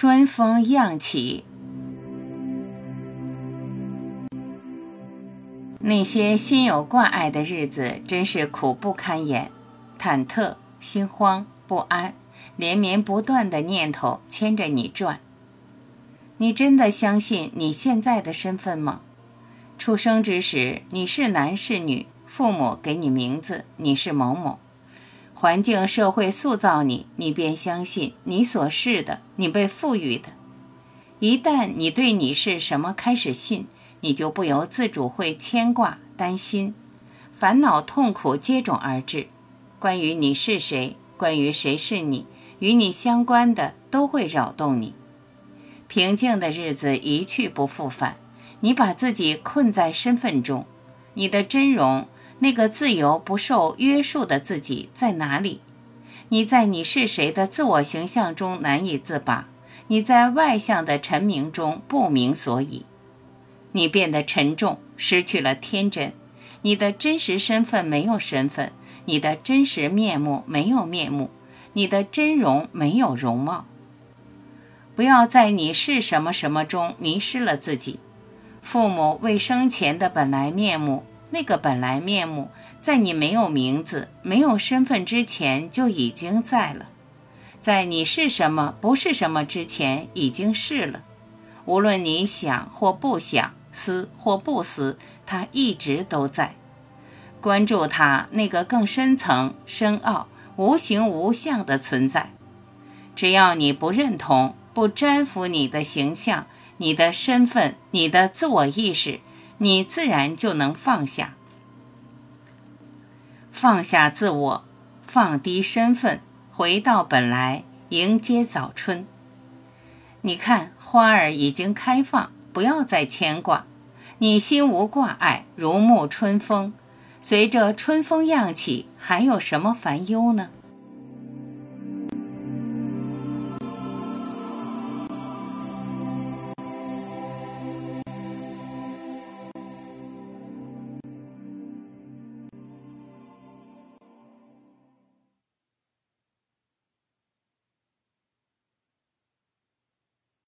春风漾起，那些心有挂碍的日子，真是苦不堪言，忐忑、心慌、不安，连绵不断的念头牵着你转。你真的相信你现在的身份吗？出生之时，你是男是女？父母给你名字，你是某某。环境、社会塑造你，你便相信你所是的，你被赋予的。一旦你对你是什么开始信，你就不由自主会牵挂、担心，烦恼、痛苦接踵而至。关于你是谁，关于谁是你，与你相关的都会扰动你。平静的日子一去不复返，你把自己困在身份中，你的真容。那个自由不受约束的自己在哪里？你在你是谁的自我形象中难以自拔，你在外向的陈明中不明所以，你变得沉重，失去了天真，你的真实身份没有身份，你的真实面目没有面目，你的真容没有容貌。不要在你是什么什么中迷失了自己，父母未生前的本来面目。那个本来面目，在你没有名字、没有身份之前就已经在了，在你是什么、不是什么之前已经是了。无论你想或不想，思或不思，它一直都在。关注它那个更深层、深奥、无形无相的存在。只要你不认同、不粘附你的形象、你的身份、你的自我意识。你自然就能放下，放下自我，放低身份，回到本来，迎接早春。你看，花儿已经开放，不要再牵挂，你心无挂碍，如沐春风。随着春风漾起，还有什么烦忧呢？